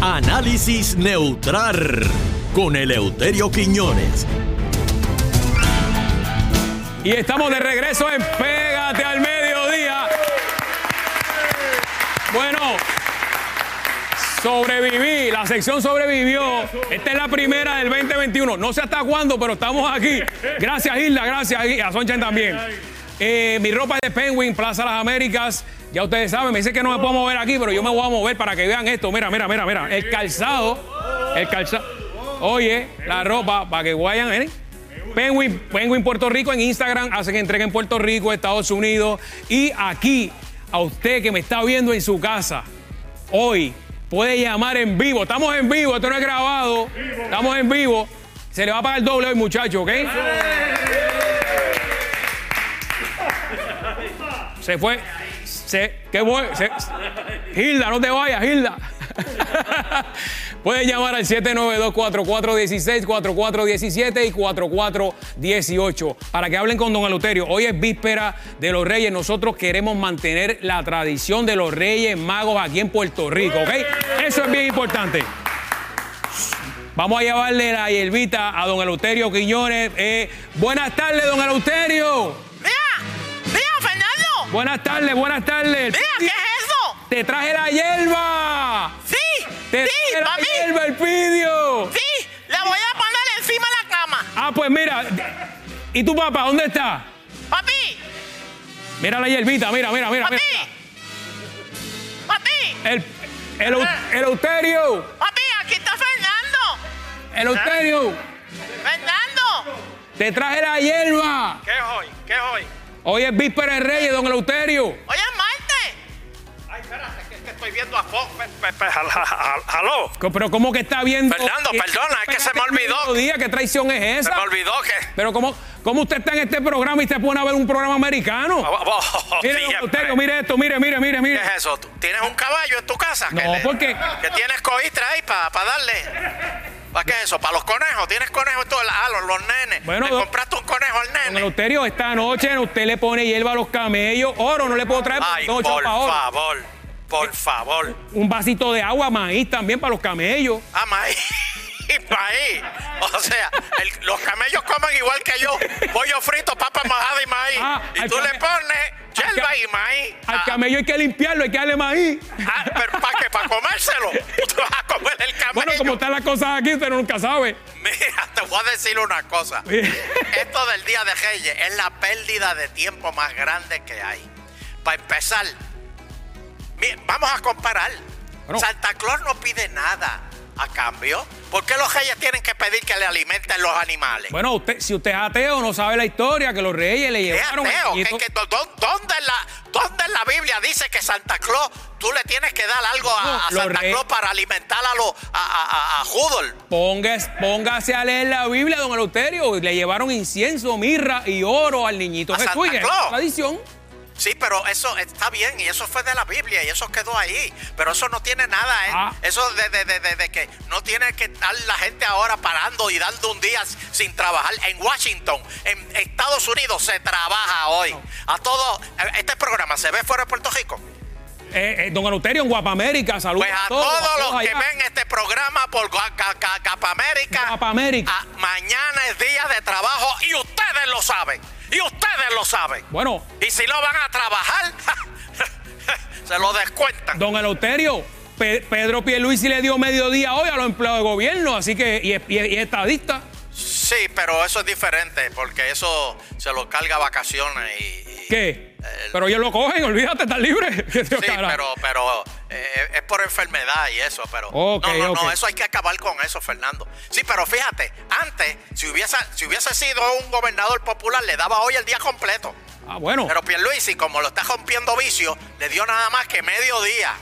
Análisis neutral con Eleuterio Quiñones. Y estamos de regreso en Pégate al Mediodía. Bueno, sobreviví, la sección sobrevivió. Esta es la primera del 2021. No sé hasta cuándo, pero estamos aquí. Gracias, Isla, gracias, a Sonchen también. Eh, mi ropa es de Penguin, Plaza Las Américas. Ya ustedes saben, me dice que no me puedo mover aquí, pero yo me voy a mover para que vean esto. Mira, mira, mira, mira. El calzado, el calzado. Oye, la ropa, para que vayan, ¿eh? Penguin, Penguin Puerto Rico en Instagram, hacen entrega en Puerto Rico, Estados Unidos. Y aquí, a usted que me está viendo en su casa, hoy puede llamar en vivo. Estamos en vivo, esto no es grabado. Estamos en vivo. Se le va a pagar el doble hoy, muchacho, ¿ok? Se fue. Se, qué bueno. se- Hilda, no te vayas, Hilda. Pueden llamar al 792-4416, 4417 y 4418 para que hablen con don Eleuterio. Hoy es víspera de los Reyes. Nosotros queremos mantener la tradición de los Reyes Magos aquí en Puerto Rico, ¿ok? Eso es bien importante. Vamos a llevarle la hierbita a don Eleuterio Quiñones. Eh, buenas tardes, don Eleuterio. Buenas tardes, buenas tardes. ¡Mira, qué es eso! Te traje la hierba. ¡Sí! Te ¡Sí, traje la papi! hierba, el pidio. ¡Sí! La voy a poner encima de la cama. Ah, pues mira. ¿Y tu papá dónde está? ¡Papi! Mira la hierbita, mira, mira, mira. ¡Papi! mira. ¡Papi! El, el, Eleuterio. ¡Papi, aquí está Fernando! Eleuterio. ¡Fernando! Te traje la hierba. ¿Qué es hoy? ¿Qué es hoy? Hoy es víspera de Reyes, don Eleuterio. ¡Hoy es martes! Ay, espérate, que, que estoy viendo a Fox. Pe- pe- pe- al- al- ¿Aló? Co- Pero ¿cómo que está viendo? Fernando, perdona, es que se me olvidó. Día, ¿Qué traición es Se esa? me olvidó que... Pero ¿cómo, ¿cómo usted está en este programa y se pone a ver un programa americano? Oh, oh, Mire, don siempre. Eleuterio, mire esto, mire, mire, mire, ¿Qué mire. es eso? ¿Tú ¿Tienes un caballo en tu casa? No, porque- Que tienes coistra ahí para darle. ¿Para qué es eso? ¿Para los conejos? ¿Tienes conejos en todo Ah, los, los nenes. Bueno, ¿Le don- compraste un conejo al Don nene? Eleuterio, esta noche usted le pone hierba a los camellos. Oro, no le puedo traer Ay, por favor. Por favor. Un vasito de agua, maíz también para los camellos. Ah, maíz. maíz. O sea, el- los camellos comen igual que yo. Pollo frito, papa majada y maíz. Ah, y tú le pones yerba y maíz. Al Ah, camello hay que limpiarlo, hay que darle maíz. ah, pero ¿para? ¿Para comérselo? Tú te vas a comer el camello. Bueno, como están las cosas aquí, usted nunca sabe. Mira, te voy a decir una cosa. Esto del Día de Reyes es la pérdida de tiempo más grande que hay. Para empezar, vamos a comparar. Bueno. Santa Claus no pide nada a cambio. ¿Por qué los reyes tienen que pedir que le alimenten los animales? Bueno, usted, si usted es ateo, no sabe la historia, que los reyes le ¿Qué llevaron. ateo? ¿Qué- niñito- qué- dó- dó- ¿Dónde, en la, ¿Dónde en la Biblia dice que Santa Claus tú le tienes que dar algo a, No, a los Santa Claus para alimentar a, los a, a, a, a Judol? Póngase, póngase a leer la Biblia, don Eleuterio. Le llevaron incienso, mirra y oro al niñito ¿A Jesús. Santa Claus? tradición. Sí, pero eso está bien y eso fue de la Biblia y eso quedó ahí. Pero eso no tiene nada, ¿eh? Ah. Eso de, de- de- de- de que no tiene que estar la gente ahora parando y dando un día sin trabajar. En Washington, en Estados Unidos se trabaja hoy. A todo, este programa se ve fuera de Puerto Rico. Eh, eh, don Eleuterio en Guapamérica, saludos Pues a todos, todos los que allá. ven este programa por Gua- Ca- Ca- Capa América, Capa América. ah, mañana es día de trabajo y ustedes lo saben. Y ustedes lo saben. Bueno, Y si no van a trabajar, se lo descuentan. don Eleuterio, Pe- Pedro Pierluisi le dio mediodía hoy a los empleados de gobierno, así que, y, y es- y es estadista. Sí, pero eso es diferente, porque eso se lo carga vacaciones y... y- ¿Qué? El- Pero ellos lo cogen, olvídate, están libres. Sí, pero, pero eh, es por enfermedad y eso, pero no, no, no, eso hay que acabar con eso, Fernando. Sí, pero fíjate, antes, si hubiese, si hubiese sido un gobernador popular, le daba hoy el día completo. Ah, bueno. Pero Pierluisi, como lo está rompiendo vicio, le dio nada más que medio día.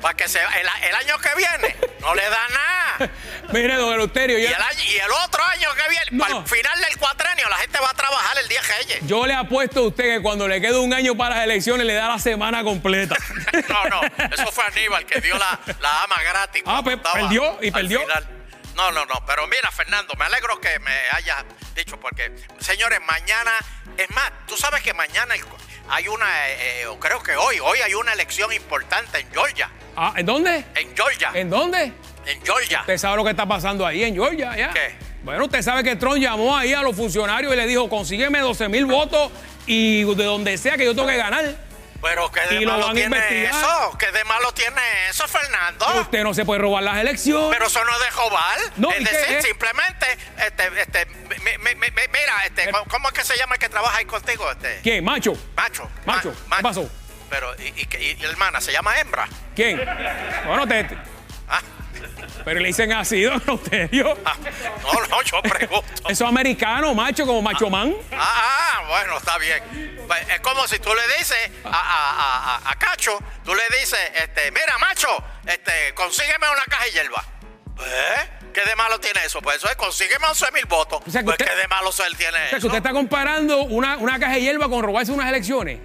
Para que se, el, el año que viene no le da nada. Mire, don Eleuterio, Y el, y el otro año que viene, No. para el final del cuatrenio, la gente va a trabajar el día Reyes. yo le apuesto a usted que cuando le quede un año para las elecciones le da la semana completa. No, no, eso fue Aníbal que dio la, la ama gratis. Ah, pe- estaba perdió, y perdió. final. No, no, no, pero mira, Fernando, me alegro que me hayas dicho, porque, señores, mañana, es más, tú sabes que mañana hay una, eh, eh, o creo que hoy, hoy hay una elección importante en Georgia. Ah, ¿En dónde? En en Georgia. ¿En dónde? En Georgia. Usted sabe lo que está pasando ahí en Georgia, ¿ya? ¿Qué? Bueno, usted sabe que Trump llamó ahí a los funcionarios y le dijo, consígueme 12 mil votos y de donde sea que yo tengo que ganar. Pero ¿qué de Y lo malo a tiene investigar. eso? ¿Qué de malo tiene eso, Fernando? Usted no se puede robar las elecciones. Pero eso no es de robar. No, es ¿y qué decir, es? simplemente, este, este, mi- mi- mi- mi- mira, este, ¿cómo es que se llama el que trabaja ahí contigo? Este, ¿Quién? ¿Macho? Macho. Macho, ma- ¿qué pasó? Pero, ¿y, y, y- hermana se llama hembra? ¿Quién? Bueno, te- Ah, pero le dicen así, don Eleuterio. ah, no, no, yo pregunto. Eso es americano, macho, como macho man. Ah, ah, bueno, está bien. Pues, es como si tú le dices a, a- a- a Cacho, tú le dices, este, mira, macho, este, consígueme una caja de hierba. ¿Eh? ¿Qué de malo tiene eso? Pues eso es, consígueme 11 mil votos. O sea, que pues, usted- ¿qué de malo él tiene O sea, que eso? usted está comparando una, una caja de hierba con robarse unas elecciones.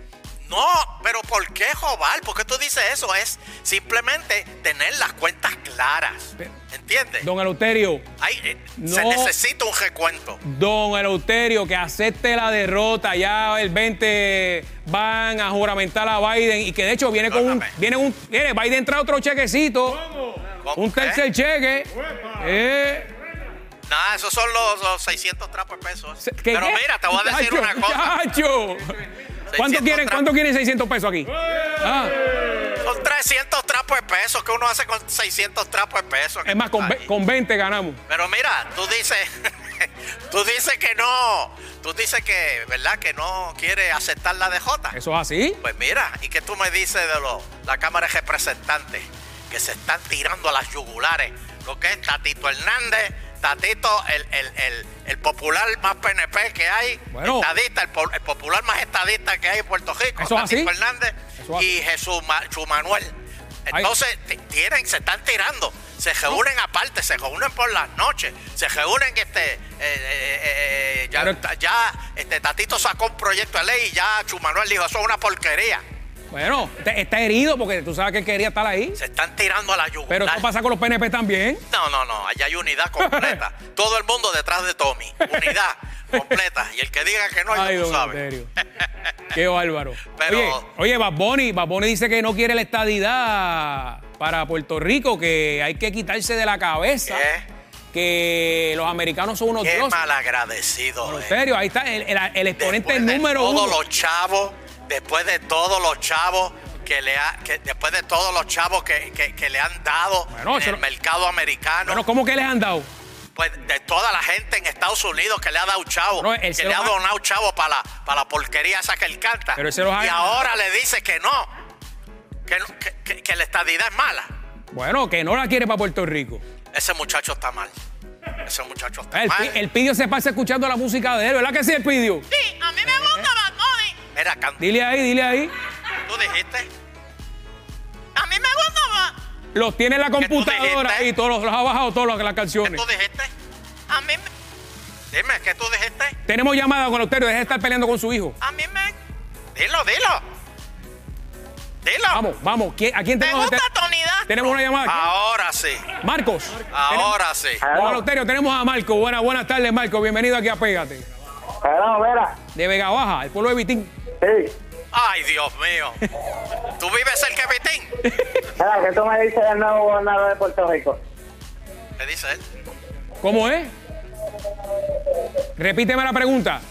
No, pero ¿por qué jobar? ¿Por qué tú dices eso? Es simplemente tener las cuentas claras. ¿Entiendes? Don Eleuterio, Ay, eh, Se necesita un recuento. don Eleuterio, que acepte la derrota. Ya el 20 van a juramentar a Biden y que de hecho viene con un. Viene un. Viene, Biden trae otro chequecito. ¿Cómo? Un ¿Qué? tercer cheque. Eh, Nada, esos son los, los 600 trapos de pesos. se- ¿qué- Pero qué? mira, te voy a decir una cosa. muchacho. ¿Cuánto 600 quieren. ¿Cuánto quieren 600 pesos aquí? Ah, Son 300 trapos de pesos que uno hace con 600 trapos de pesos. es más, con, ve- con 20 ganamos. Pero mira, tú dices, tú dices que no, tú dices que, ¿verdad? Que no quiere aceptar la DJ. ¿Eso es así? Pues mira, ¿y qué tú me dices de lo, la Cámara de Representantes? Que se están tirando a las yugulares. Lo que es Tatito Hernández, Tatito, el, el, el, el popular más PNP que hay, Bueno. estadista, el, po- el popular más estadista que hay en Puerto Rico, ¿Eso es Tatito? Hernández ¿Eso es y Jesús Manuel. Entonces, tienen, se están tirando, se reúnen aparte, se reúnen por las noches, se reúnen, este, eh, eh, eh, ya, Pero- ya, este, Tatito sacó un proyecto de ley y ya Chu Manuel dijo, eso es una porquería. Bueno, está, herido porque tú sabes que él quería estar ahí. Se están tirando a la yugular. Pero eso pasa con los PNP también. No, no, no, allá hay unidad completa. Todo el mundo detrás de Tommy. Unidad completa. Y el que diga que no, Ay, tú don sabes. Eleuterio. Qué bárbaro. Pero- Oye, oye, Bad Bunny, Bad Bunny dice que no quiere la estadidad para Puerto Rico, que hay que quitarse de la cabeza ¿Qué? que los americanos son unos Qué dioses. malagradecido. En eh. serio, ahí está el, el- el exponente Después de número todos uno. los chavos, después de todos los chavos que le ha, que después de todos los chavos que, que- que le han dado Bueno, en el no- mercado americano, Bueno, ¿cómo que les han dado? pues de toda la gente en Estados Unidos que le ha dado chavo, Bueno, que se le ha ha- donado chavo para la, para la porquería esa que él canta. Pero ha- y ahora le dice que no, que, no- que- que- la estadidad es mala. Bueno, que no la quiere para Puerto Rico. Ese muchacho está mal. Ese muchacho está El, mal. el Pidio se pasa escuchando la música de él, ¿verdad que sí, el Pidio? Sí, Dile ahí, dile ahí. tú dijiste. A mí me gusta Bad Los tiene en la computadora y todos los, los ha bajado todas las- las ¿Qué canciones. tú dijiste? A mí, me- Dime, ¿qué tú dijiste? Tenemos llamada con Eleuterio, deje de estar peleando con su hijo. a mí me, Dilo, dilo. Dilo. Vamos, vamos. ¿quién- ¿A quién me tenemos? gusta Tony. Tenemos una llamada. aquí. Ahora sí. Marcos. Ahora sí. Tenemos, don Eleuterio, tenemos a Marco. Buenas, buenas tardes, Marco. Bienvenido aquí a Pégate. Hello, mira. De Vega Baja, el pueblo de Vitín. Sí. Ay, Dios mío. ¿Tú vives cerca de Vitín? Mira, ¿qué tú me dices del nuevo gobernador de Puerto Rico? ¿Qué dice él? ¿Cómo es? Repíteme la pregunta.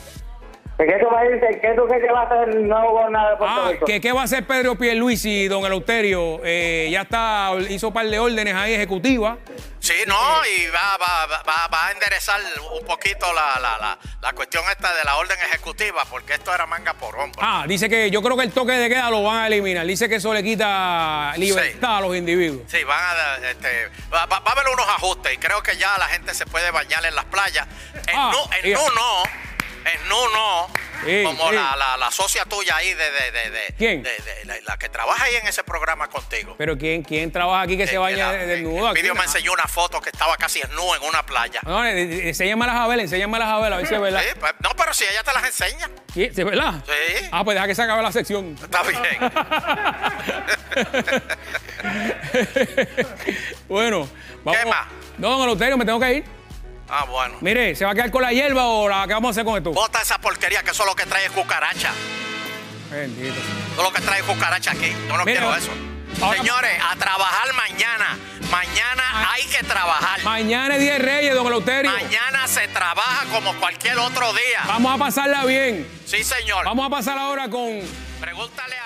¿Qué tú me dices? ¿Qué tú crees que va a hacer el nuevo gobernador de Puerto Ah, Rico? ¿qué, ¿qué va a hacer Pedro Pierluisi, don Eleuterio? Eh, ya está, hizo un par de órdenes ahí ejecutivas. Sí, no, y va, va, va, va a enderezar un poquito la, la, la, la cuestión esta de la orden ejecutiva, porque esto era manga por hombro. Ah, dice que yo creo que el toque de queda lo van a eliminar. Dice que eso le quita libertad a los individuos. Sí, van a, este, va, va- va a haber unos ajustes y creo que ya la gente se puede bañar en las playas. En, Ah, Nu, en mira. Nu no, en Nu no, Sí, como. La, la, la socia tuya ahí de, de, de, de- ¿Quién? la, la que trabaja ahí en ese programa contigo. Pero ¿quién, quién trabaja aquí que se Eh, baña la- de- desnudo? El vídeo aquí? me enseñó una foto que estaba casi desnudo en una playa. No, eh, eh, enséñame las abelas, enséñame las abelas, a ver si es verdad. Sí, pues, no, pero si ella te las enseña. ¿Sí, ¿Es verdad? Sí. Ah, pues deja que se acabe la sección. está bien. bueno, vamos. ¿Qué más? No, don Eleuterio, me tengo que ir. Ah, bueno. Mire, ¿se va a quedar con la hierba o la, qué vamos a hacer con esto? Bota esa porquería que eso es lo que trae cucaracha. Bendito. Todo lo que trae cucaracha aquí. Yo no Mira, quiero eso. ahora- Señores, a trabajar mañana. Mañana es Día de Reyes, don Eleuterio. Mañana se trabaja como cualquier otro día. Vamos a pasarla bien. Sí, señor. Vamos a pasar ahora con Pregúntale